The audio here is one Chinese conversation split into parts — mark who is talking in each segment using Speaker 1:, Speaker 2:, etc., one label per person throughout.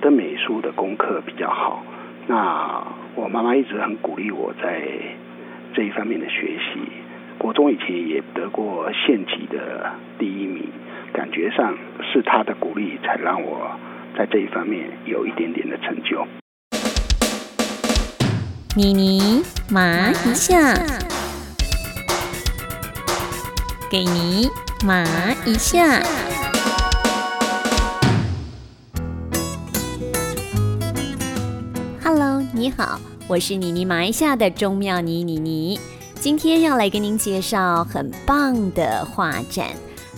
Speaker 1: 我的美术的功课比较好，那我妈妈一直很鼓励我在这一方面的学习。国中以前也得过县级的第一名，感觉上是她的鼓励才让我在这一方面有一点点的成就。
Speaker 2: 妮妮麻一下，给你麻一下。你好，我是妮妮麻一下的钟妙妮妮妮，今天要来跟您介绍很棒的画展，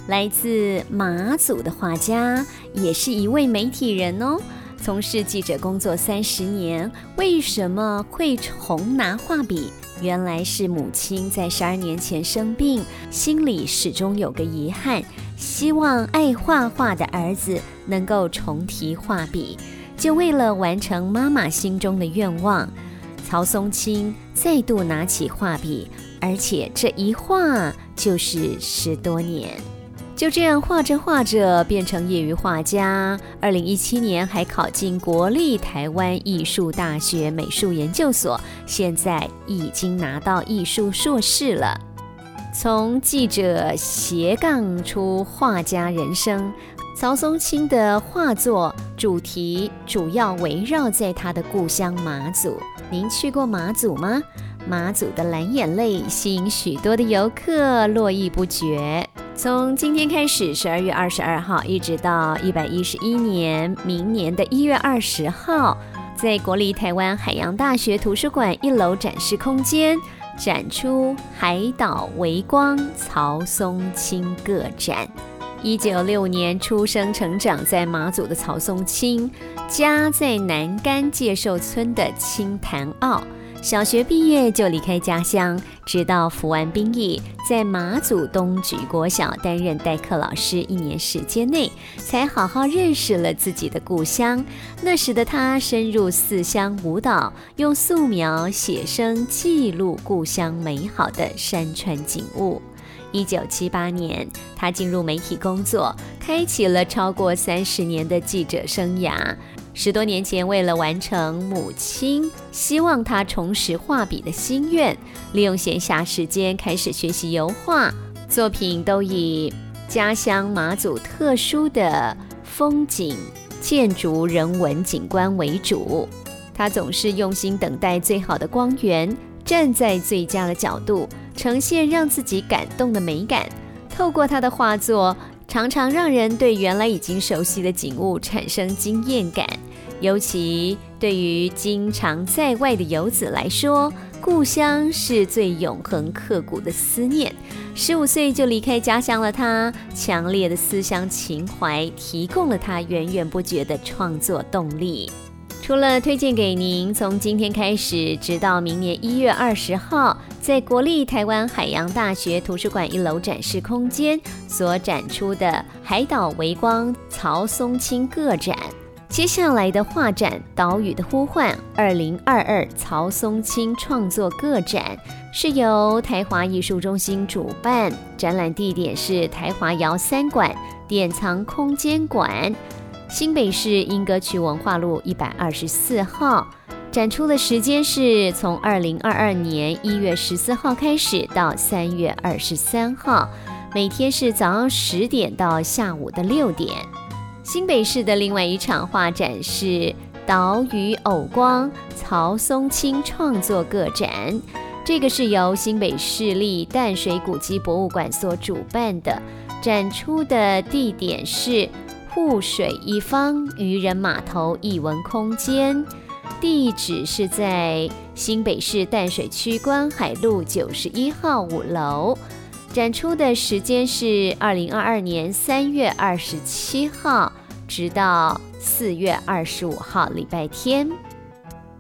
Speaker 2: 来自马祖的画家，也是一位媒体人哦。从事记者工作三十年，为什么会重拿画笔？原来是母亲在十二年前生病，心里始终有个遗憾，希望爱画画的儿子能够重提画笔。就为了完成妈妈心中的愿望，曹松青再度拿起画笔，而且这一画就是十多年。就这样画着画着，变成业余画家。二零一七年还考进国立台湾艺术大学美术研究所，现在已经拿到艺术硕士了。从记者斜杠出画家人生，曹松青的画作主题主要围绕在他的故乡马祖。您去过马祖吗？马祖的蓝眼泪吸引许多的游客络绎不绝。从今天开始，十二月二十二号，一直到一百一十一年明年的一月二十号，在国立台湾海洋大学图书馆一楼展示空间展出《海岛微光》曹松青个展。一九六年出生成长在马祖的曹松青，家在南干介寿村的青潭澳。小学毕业就离开家乡，直到服完兵役，在马祖东莒国小担任代课老师一年时间内，才好好认识了自己的故乡。那时的他深入四乡舞蹈，用素描写生记录故乡美好的山川景物。一九七八年，他进入媒体工作，开启了超过三十年的记者生涯。十多年前，为了完成母亲希望他重拾画笔的心愿，利用闲暇时间开始学习油画，作品都以家乡马祖特殊的风景、建筑、人文景观为主。他总是用心等待最好的光源，站在最佳的角度，呈现让自己感动的美感。透过他的画作。常常让人对原来已经熟悉的景物产生惊艳感，尤其对于经常在外的游子来说，故乡是最永恒刻骨的思念。十五岁就离开家乡了，他强烈的思乡情怀提供了他源源不绝的创作动力。除了推荐给您，从今天开始，直到明年一月二十号，在国立台湾海洋大学图书馆一楼展示空间所展出的《海岛微光》曹松青个展。接下来的画展《岛屿的呼唤》二零二二曹松青创作个展，是由台华艺术中心主办，展览地点是台华窑三馆典藏空间馆。新北市莺歌区文化路一百二十四号展出的时间是从二零二二年一月十四号开始到三月二十三号，每天是早上十点到下午的六点。新北市的另外一场画展是岛屿偶光曹松青创作个展，这个是由新北市立淡水古迹博物馆所主办的，展出的地点是。护水一方渔人码头艺文空间，地址是在新北市淡水区观海路九十一号五楼。展出的时间是二零二二年三月二十七号，直到四月二十五号礼拜天。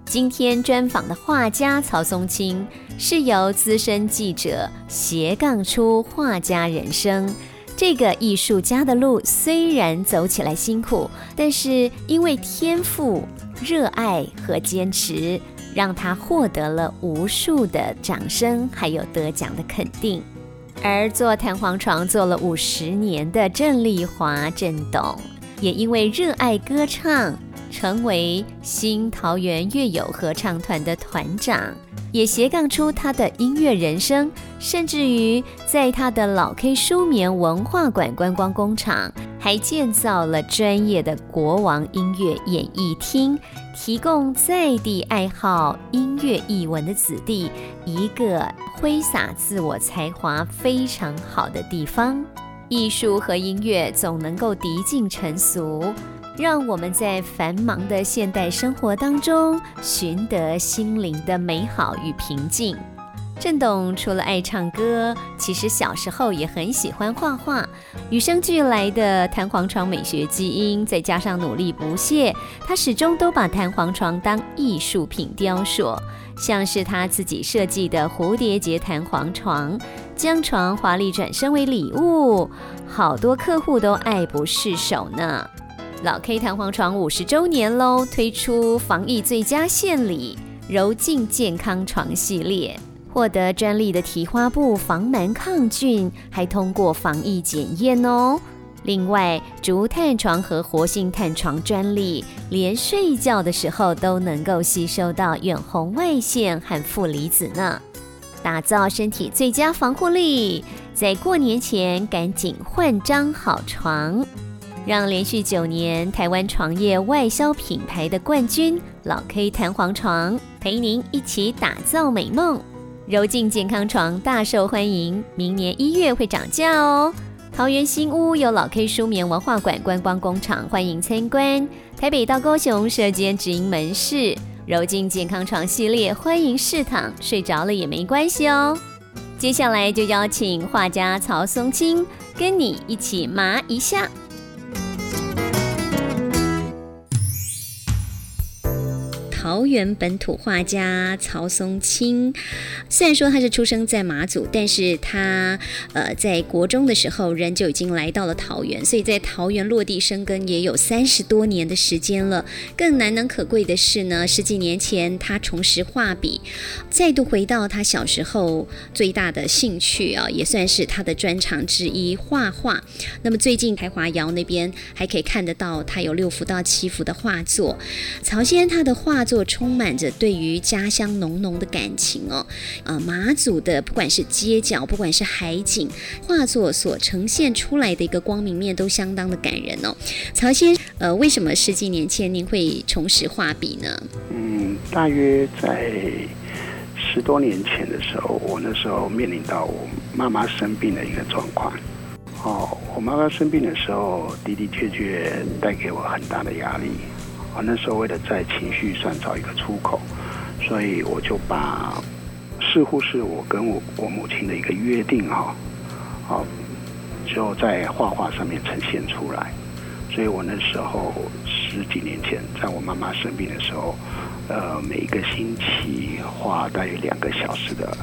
Speaker 2: 今天专访的画家曹松青，是由资深记者斜杠出画家人生。这个艺术家的路虽然走起来辛苦，但是因为天赋、热爱和坚持，让他获得了无数的掌声，还有得奖的肯定。而做弹簧床做了五十年的郑丽华郑董，也因为热爱歌唱，成为新桃园乐友合唱团的团长，也斜杠出他的音乐人生，甚至于在他的老 K 舒眠文化馆观光工厂，还建造了专业的国王音乐演艺厅，提供在地爱好音乐艺文的子弟一个挥洒自我才华非常好的地方。艺术和音乐总能够涤尽尘俗，让我们在繁忙的现代生活当中寻得心灵的美好与平静。郑董除了爱唱歌，其实小时候也很喜欢画画，与生俱来的弹簧床美学基因，再加上努力不懈，他始终都把弹簧床当艺术品雕塑。像是他自己设计的蝴蝶结弹簧床，将床华丽转身为礼物，好多客户都爱不释手呢。老 K 弹簧床五十周年喽，推出防疫最佳献礼柔净健康床系列，获得专利的提花布防螨抗菌，还通过防疫检验哦。另外，竹炭床和活性炭床专利，连睡觉的时候都能够吸收到远红外线和负离子呢，打造身体最佳防护力。在过年前赶紧换张好床，让连续九年台湾床业外销品牌的冠军老 K 弹簧床陪您一起打造美梦。柔净健康床大受欢迎，明年一月会涨价哦。桃园新屋有老 K 舒眠文化馆观光工厂，欢迎参观。台北到高雄设间直营门市，柔净健康床系列，欢迎试躺，睡着了也没关系哦。接下来就邀请画家曹松青跟你一起麻一下。桃园本土画家曹松青，虽然说他是出生在马祖，但是他呃在国中的时候人就已经来到了桃园，所以在桃园落地生根也有三十多年的时间了。更难能可贵的是呢，十几年前他重拾画笔，再度回到他小时候最大的兴趣啊，也算是他的专长之一——画画。那么最近台华窑那边还可以看得到他有六幅到七幅的画作。曹先他的画。作充满着对于家乡浓浓的感情哦，呃，马祖的不管是街角，不管是海景，画作所呈现出来的一个光明面都相当的感人哦。曹先，呃，为什么十几年前您会重拾画笔呢？
Speaker 1: 嗯，大约在十多年前的时候，我那时候面临到我妈妈生病的一个状况。哦，我妈妈生病的时候的的确确带给我很大的压力。我那时候为了在情绪上找一个出口，所以我就把似乎是我跟我我母亲的一个约定哈，好就在画画上面呈现出来。所以我那时候十几年前，在我妈妈生病的时候，呃，每一个星期画大约两个小时的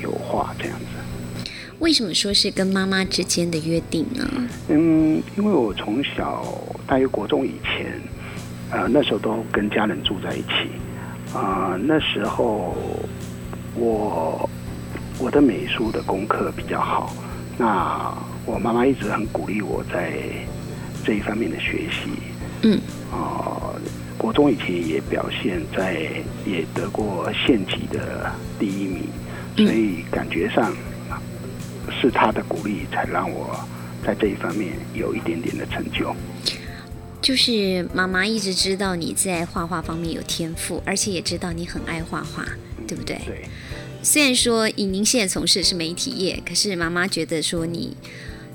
Speaker 1: 油画这样子。
Speaker 2: 为什么说是跟妈妈之间的约定呢？
Speaker 1: 嗯，因为我从小大约国中以前。呃，那时候都跟家人住在一起，啊，那时候我我的美术的功课比较好，那我妈妈一直很鼓励我在这一方面的学习，
Speaker 2: 嗯，
Speaker 1: 啊，国中以前也表现在也得过县级的第一名，所以感觉上是他的鼓励才让我在这一方面有一点点的成就。
Speaker 2: 就是妈妈一直知道你在画画方面有天赋，而且也知道你很爱画画，对不对？
Speaker 1: 对。
Speaker 2: 虽然说以您现在从事的是媒体业，可是妈妈觉得说你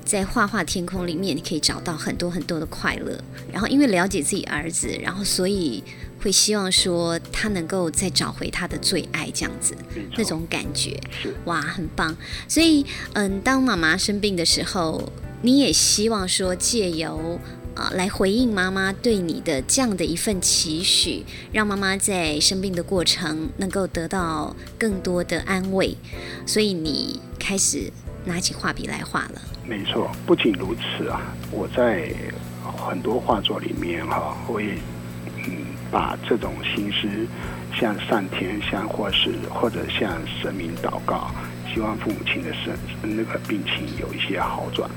Speaker 2: 在画画天空里面，你可以找到很多很多的快乐。然后因为了解自己儿子，然后所以会希望说他能够再找回他的最爱，这样子那种感觉，哇，很棒。所以嗯，当妈妈生病的时候，你也希望说借由。啊，来回应妈妈对你的这样的一份期许，让妈妈在生病的过程能够得到更多的安慰，所以你开始拿起画笔来画了。
Speaker 1: 没错，不仅如此啊，我在很多画作里面哈，我也嗯把这种心思向上天，向或是或者向神明祷告，希望父母亲的生那个病情有一些好转。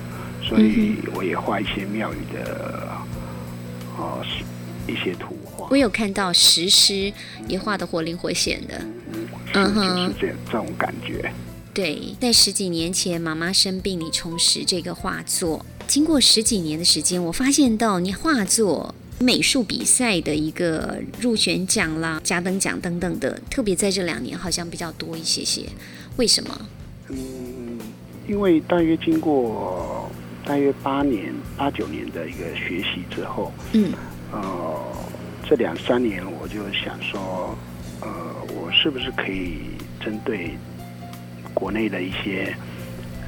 Speaker 1: 所以我也画一些庙宇的哦是一些图画。
Speaker 3: 我有看到石狮也画的活灵活现的，
Speaker 1: 嗯，
Speaker 3: 哼
Speaker 1: 就是这这种感觉。
Speaker 3: 对，在十几年前妈妈生病，你重拾这个画作，经过十几年的时间，我发现到你画作美术比赛的一个入选奖啦、嘉等奖等等的，特别在这两年好像比较多一些些，为什么？
Speaker 1: 嗯，因为大约经过大约八年、八九年的一个学习之后，
Speaker 3: 嗯
Speaker 1: 呃，这两三年我就想说，呃，我是不是可以针对国内的一些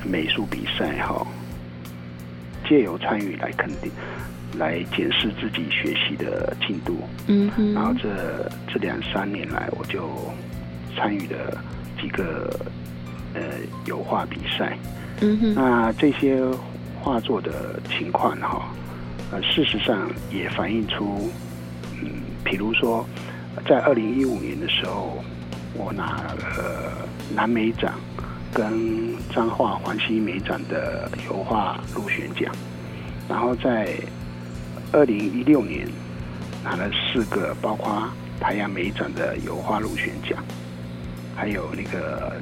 Speaker 1: 美术比赛哈，借由参与来肯定、来检视自己学习的进度。
Speaker 3: 嗯哼，
Speaker 1: 然后这这两三年来，我就参与了几个呃油画比赛。
Speaker 3: 嗯哼，
Speaker 1: 那这些画作的情况哈，呃，事实上也反映出，嗯，比如说，在二零一五年的时候，我拿了南美奖跟彰化环西美展的油画入选奖，然后在二零一六年拿了四个，包括台阳美展的油画入选奖，还有那个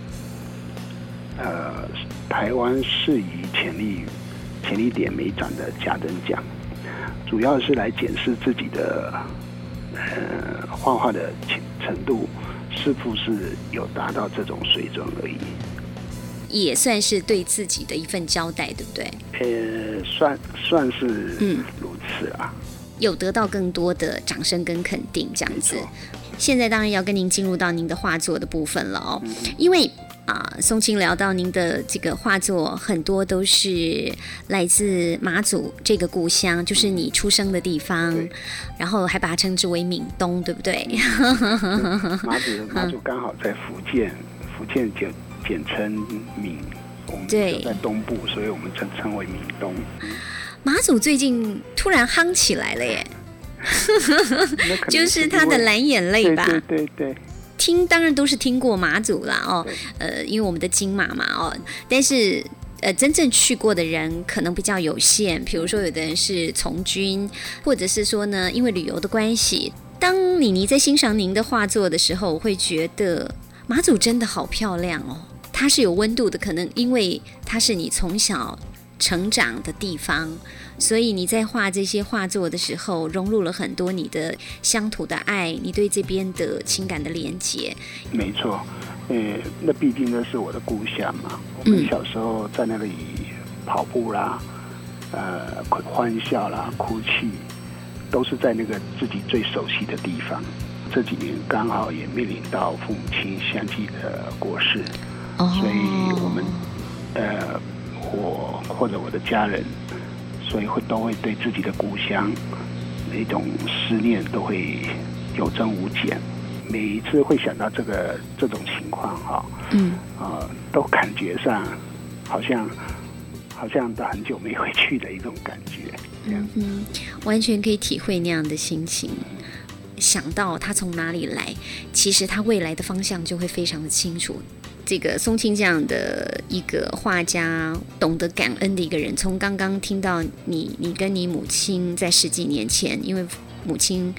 Speaker 1: 呃台湾适宜潜力潜力点美展的甲等奖，主要是来检视自己的呃画画的程程度是不是有达到这种水准而已。
Speaker 3: 也算是对自己的一份交代，对不对？
Speaker 1: 呃，算算是
Speaker 3: 嗯
Speaker 1: 如此啊。
Speaker 3: 有得到更多的掌声跟肯定，这样子。现在当然要跟您进入到您的画作的部分了哦，
Speaker 1: 嗯
Speaker 3: 因为啊，宋青聊到您的这个画作，很多都是来自马祖这个故乡，就是你出生的地方，然后还把它称之为闽东，对不对？
Speaker 1: 马祖马祖 刚好在福建，福建简简称闽，我们
Speaker 3: 对
Speaker 1: 就在东部，所以我们称称为闽东。
Speaker 3: 马祖最近突然夯起来了耶 就是他的蓝眼泪吧？
Speaker 1: 对对对对，
Speaker 3: 听当然都是听过马祖啦哦，呃，因为我们的金马嘛哦，但是呃，真正去过的人可能比较有限。比如说，有的人是从军，或者是说呢，因为旅游的关系。当妮妮在欣赏您的画作的时候，我会觉得马祖真的好漂亮哦，它是有温度的，可能因为它是你从小成长的地方，所以你在画这些画作的时候，融入了很多你的乡土的爱，你对这边的情感的连接。
Speaker 1: 没错。呃，那毕竟那是我的故乡嘛。我们
Speaker 3: 嗯
Speaker 1: 小时候在那里跑步啦，呃，欢笑啦，哭泣，都是在那个自己最熟悉的地方。这几年刚好也面临到父母亲相继的过世，
Speaker 3: 哦
Speaker 1: 所以我们呃，我或者我的家人，所以会都会对自己的故乡那种思念都会有增无减。每一次会想到这个这种情况哈，
Speaker 3: 嗯，
Speaker 1: 啊、都感觉上好像好像都很久没回去的一种感觉。这样
Speaker 3: 嗯，完全可以体会那样的心情。想到他从哪里来，其实他未来的方向就会非常的清楚。这个松青这样的一个画家，懂得感恩的一个人，从刚刚听到你，你跟你母亲在十几年前，因为母亲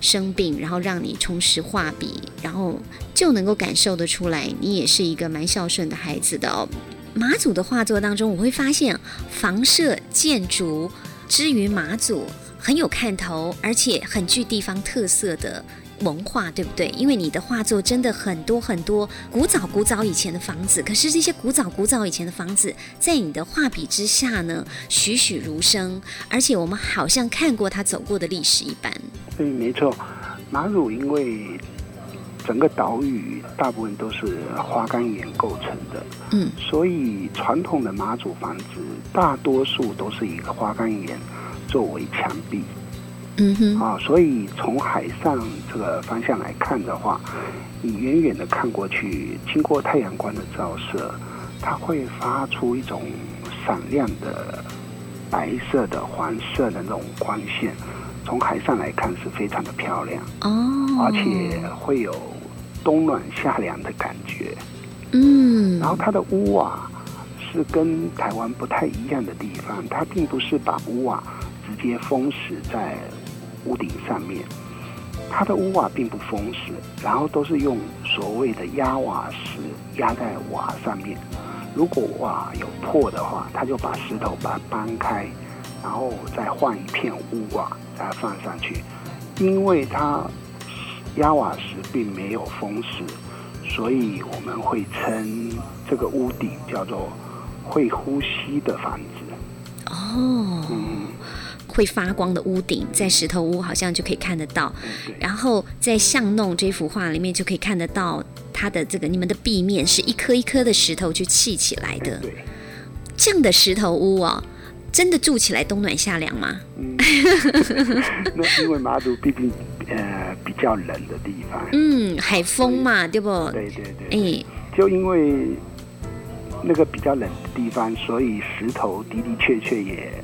Speaker 3: 生病，然后让你重拾画笔，然后就能够感受得出来，你也是一个蛮孝顺的孩子的哦。马祖的画作当中，我会发现房舍建筑之于马祖很有看头，而且很具地方特色的文化，对不对？因为你的画作真的很多很多古早古早以前的房子，可是这些古早古早以前的房子，在你的画笔之下呢，栩栩如生，而且我们好像看过他走过的历史一般。
Speaker 1: 对，没错。马祖因为整个岛屿大部分都是花岗岩构成的，
Speaker 3: 嗯，
Speaker 1: 所以传统的马祖房子大多数都是以花岗岩作为墙壁
Speaker 3: 嗯哼，
Speaker 1: 啊，所以从海上这个方向来看的话，你远远的看过去，经过太阳光的照射，它会发出一种闪亮的白色的、黄色的那种光线，从海上来看是非常的漂亮。
Speaker 3: 哦，
Speaker 1: 而且会有冬暖夏凉的感觉。
Speaker 3: 嗯，
Speaker 1: 然后它的屋瓦是跟台湾不太一样的地方，它并不是把屋瓦直接封死在屋顶上面，它的屋瓦并不封实，然后都是用所谓的压瓦石压在瓦上面。如果瓦有破的话，他就把石头把它搬开，然后再换一片屋瓦再放上去。因为它压瓦石并没有封实，所以我们会称这个屋顶叫做会呼吸的房子。
Speaker 3: 哦，
Speaker 1: 嗯，
Speaker 3: 会发光的屋顶，在石头屋好像就可以看得到。然后在巷弄这幅画里面就可以看得到它的这个你们的壁面是一颗一颗的石头去砌起来的。
Speaker 1: 对，
Speaker 3: 这样的石头屋哦，真的住起来冬暖夏凉吗？
Speaker 1: 嗯，那因为马祖毕竟呃比较冷的地方，
Speaker 3: 嗯，海风嘛，对不？
Speaker 1: 对对对，
Speaker 3: 哎，
Speaker 1: 就因为那个比较冷的地方，所以石头的的确确也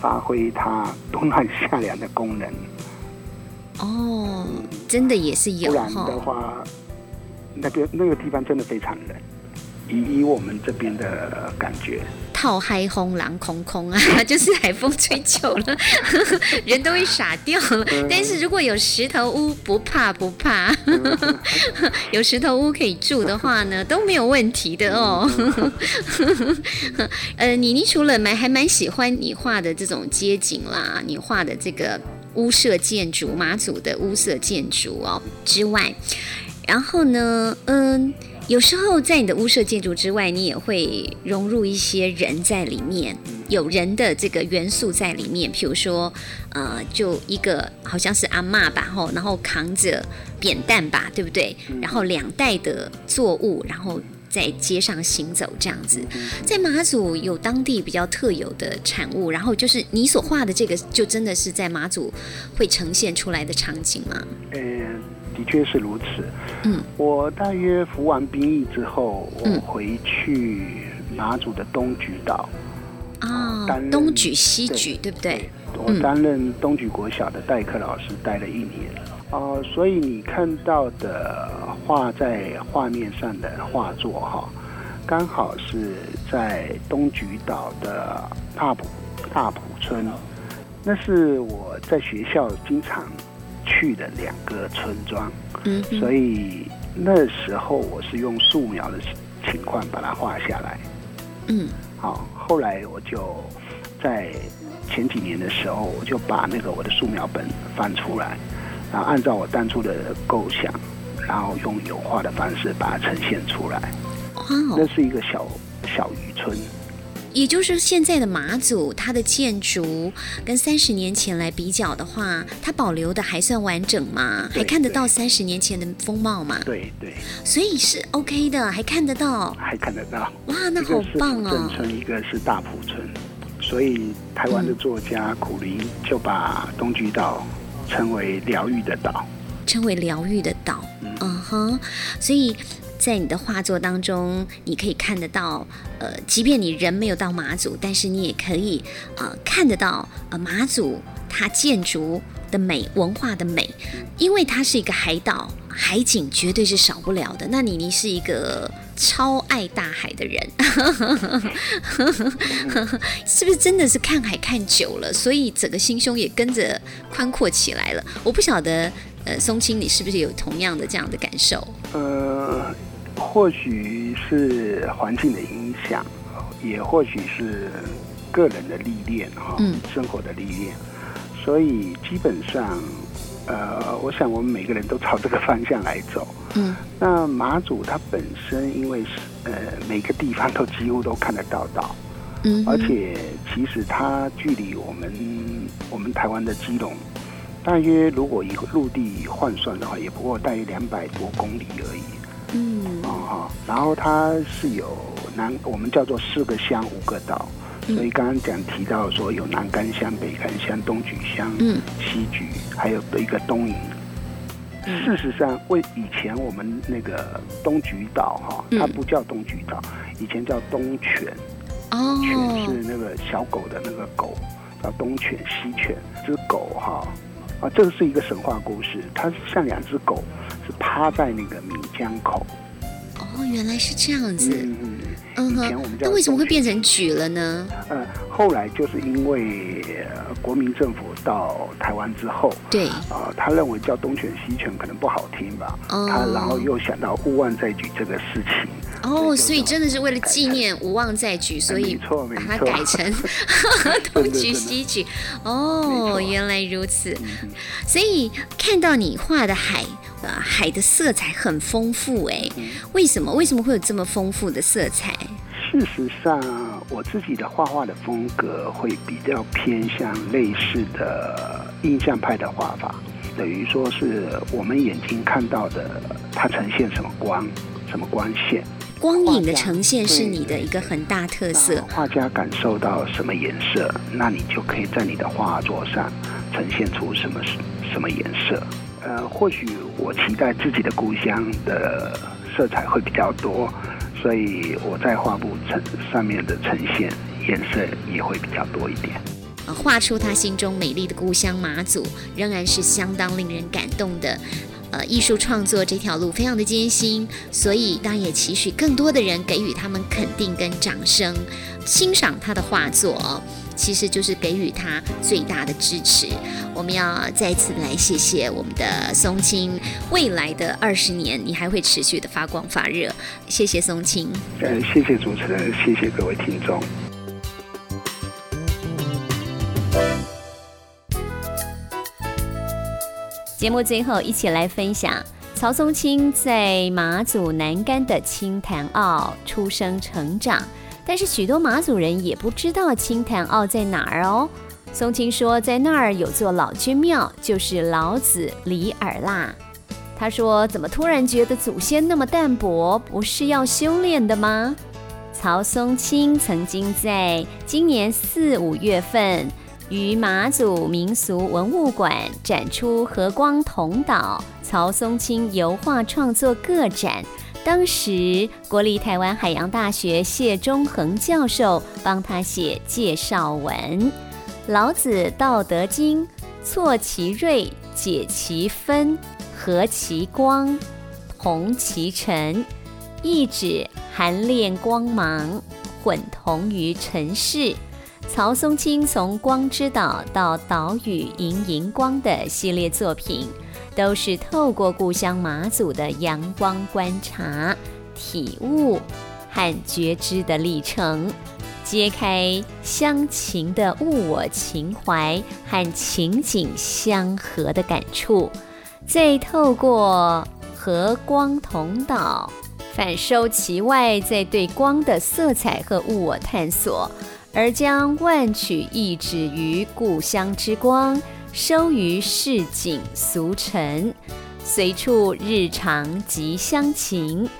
Speaker 1: 发挥它冬暖夏凉的功能。
Speaker 3: 哦，真的也是有
Speaker 1: 不然的
Speaker 3: 哈。
Speaker 1: 话，那边那个地方真的非常冷。以以我们这边的感觉，
Speaker 3: 套嗨轰狼空空啊，就是海风吹久了，人都会傻掉了。但是如果有石头屋，不怕不怕，有石头屋可以住的话呢，都没有问题的哦。呃，妮妮除了蛮还蛮喜欢你画的这种街景啦，你画的这个屋舍建筑，马祖的屋舍建筑哦之外，然后呢，嗯。有时候在你的屋舍建筑之外，你也会融入一些人在里面，有人的这个元素在里面。譬如说，呃，就一个好像是阿嬷吧，吼，然后扛着扁担吧，对不对？然后两袋的作物，然后在街上行走这样子。在马祖有当地比较特有的产物，然后就是你所画的这个，就真的是在马祖会呈现出来的场景吗？
Speaker 1: 呃，的确是如此。
Speaker 3: 嗯，
Speaker 1: 我大约服完兵役之后，我
Speaker 3: 嗯
Speaker 1: 回去马祖的东莒岛。
Speaker 3: 啊、
Speaker 1: 担任
Speaker 3: 东举西
Speaker 1: 对
Speaker 3: 举，对不对？
Speaker 1: 我
Speaker 3: 嗯
Speaker 1: 担任东莒国小的代课老师，待了一年。哦、所以你看到的画在画面上的画作哈，刚好是在东莒岛的大埔大埔村，那是我在学校经常去的两个村庄，
Speaker 3: 嗯，
Speaker 1: 所以那时候我是用素描的情况把它画下来。
Speaker 3: 嗯
Speaker 1: 好，后来我就在前几年的时候，我就把那个我的素描本翻出来，然后按照我当初的构想，然后用油画的方式把它呈现出来。
Speaker 3: 哇
Speaker 1: 那
Speaker 3: 哦，
Speaker 1: 是一个小小渔村，
Speaker 3: 也就是现在的马祖，它的建筑跟三十年前来比较的话，它保留的还算完整吗？还看得到三十年前的风貌吗？
Speaker 1: 对对，
Speaker 3: 所以是 OK 的，还看得到。
Speaker 1: 还看得到。
Speaker 3: 哇，那好棒哦！
Speaker 1: 村，一个是大埔村，所以台湾的作家苦林就把东莒岛称为疗愈的岛。
Speaker 3: 称为疗愈的岛。
Speaker 1: 嗯
Speaker 3: 嗯哼，所以在你的画作当中，你可以看得到，呃，即便你人没有到马祖，但是你也可以呃看得到呃马祖它建筑的美、文化的美，因为它是一个海岛，海景绝对是少不了的。那你你是一个超爱大海的人，是不是真的是看海看久了，所以整个心胸也跟着宽阔起来了？我不晓得，呃，松青你是不是有同样的这样的感受？
Speaker 1: 呃，或许是环境的影响，也或许是个人的历练哈，
Speaker 3: 嗯
Speaker 1: 生活的历练，所以基本上，呃，我想我们每个人都朝这个方向来走。
Speaker 3: 嗯
Speaker 1: 那马祖它本身因为是呃每个地方都几乎都看得到岛，
Speaker 3: 嗯，
Speaker 1: 而且其实它距离我们我们台湾的基隆，大约如果以陆地换算的话，也不过大约两百多公里而已。然后它是有南，我们叫做四个乡五个岛，
Speaker 3: 嗯。
Speaker 1: 所以刚刚讲提到说有南干乡、北干乡、东莒乡、
Speaker 3: 嗯。
Speaker 1: 西莒，还有一个东营。
Speaker 3: 嗯。
Speaker 1: 事实上，为以前我们那个东莒岛哈，
Speaker 3: 嗯。
Speaker 1: 它不叫东莒岛，以前叫东泉，
Speaker 3: 哦。
Speaker 1: 犬是那个小狗的那个狗，叫东犬、西犬。这只狗哈。啊，这个是一个神话故事，它是像两只狗是趴在那个闽江口。
Speaker 3: 哦，原来是这样子，
Speaker 1: 嗯
Speaker 2: 哼，那为什么会变成举了呢？
Speaker 1: 呃，后来就是因为国民政府到台湾之后，
Speaker 2: 对，
Speaker 1: 啊，他认为叫东犬西犬可能不好听吧，哦他然后又想到勿忘再举这个事情。
Speaker 2: 哦，所以真的是为了纪念无望再举，所以把它改成 东举西举。哦，原来如此。所以看到你画的海，呃，海的色彩很丰富，哎，为什么？为什么会有这么丰富的色彩？
Speaker 1: 事实上，我自己的画画的风格会比较偏向类似的印象派的画法，等于说是我们眼睛看到的，它呈现什么光，什么光线。
Speaker 2: 光影的呈现是你的一个很大特色。
Speaker 1: 画家感受到什么颜色，那你就可以在你的画作上呈现出什么什么颜色。呃，或许我期待自己的故乡的色彩会比较多，所以我在画布呈上面的呈现颜色也会比较多一点。
Speaker 2: 画出他心中美丽的故乡马祖，仍然是相当令人感动的。呃，艺术创作这条路非常的艰辛，所以当然也期许更多的人给予他们肯定跟掌声，欣赏他的画作，其实就是给予他最大的支持。要再次来谢谢我们的松青，未来的二十年你还会持续的发光发热。谢谢松青，
Speaker 1: 嗯，谢谢主持人，谢谢各位听众。
Speaker 2: 节目最后，一起来分享曹松青在马祖南竿的青潭澳出生成长，但是许多马祖人也不知道青潭澳在哪儿哦。松青说，在那儿有座老君庙，就是老子李尔啦。他说，怎么突然觉得祖先那么淡薄，不是要修炼的吗？曹松青曾经在今年四五月份。于马祖民俗文物馆展出和光同岛曹松青油画创作个展，当时国立台湾海洋大学谢中恒教授帮他写介绍文：老子《道德经》，错其锐，解其分，和其光，同其尘，意指含炼光芒，混同于尘世。曹松青从《光之岛》到《岛屿迎荧光》的系列作品，都是透过故乡马祖的阳光观察、体悟和觉知的历程，揭开乡情的物我情怀和情景相合的感触，再透过和光同岛，反收其外，再对光的色彩和物我探索。而将万曲一指于故乡之光，收于市井俗尘，随处日常即乡情，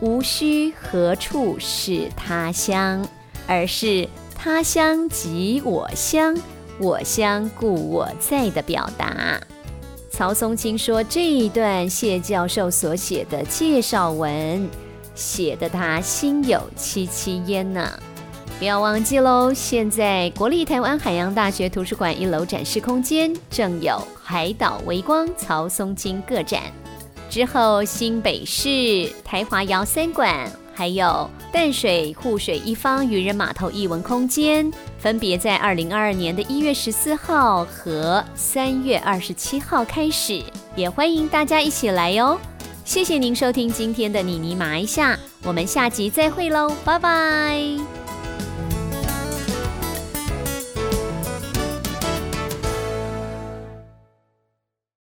Speaker 2: 无需何处是他乡，而是他乡即我乡，我乡故我在的表达。曹松青说：“这一段谢教授所写的介绍文，写得他心有戚戚焉呢。”不要忘记喽！现在国立台湾海洋大学图书馆一楼展示空间正有海岛微光曹松青个展，之后新北市台华窑三馆，还有淡水护水一方渔人码头艺文空间，分别在二零二二年的一月十四号和三月二十七号开始，也欢迎大家一起来哟！谢谢您收听今天的妮妮麻一下，我们下集再会喽，拜拜。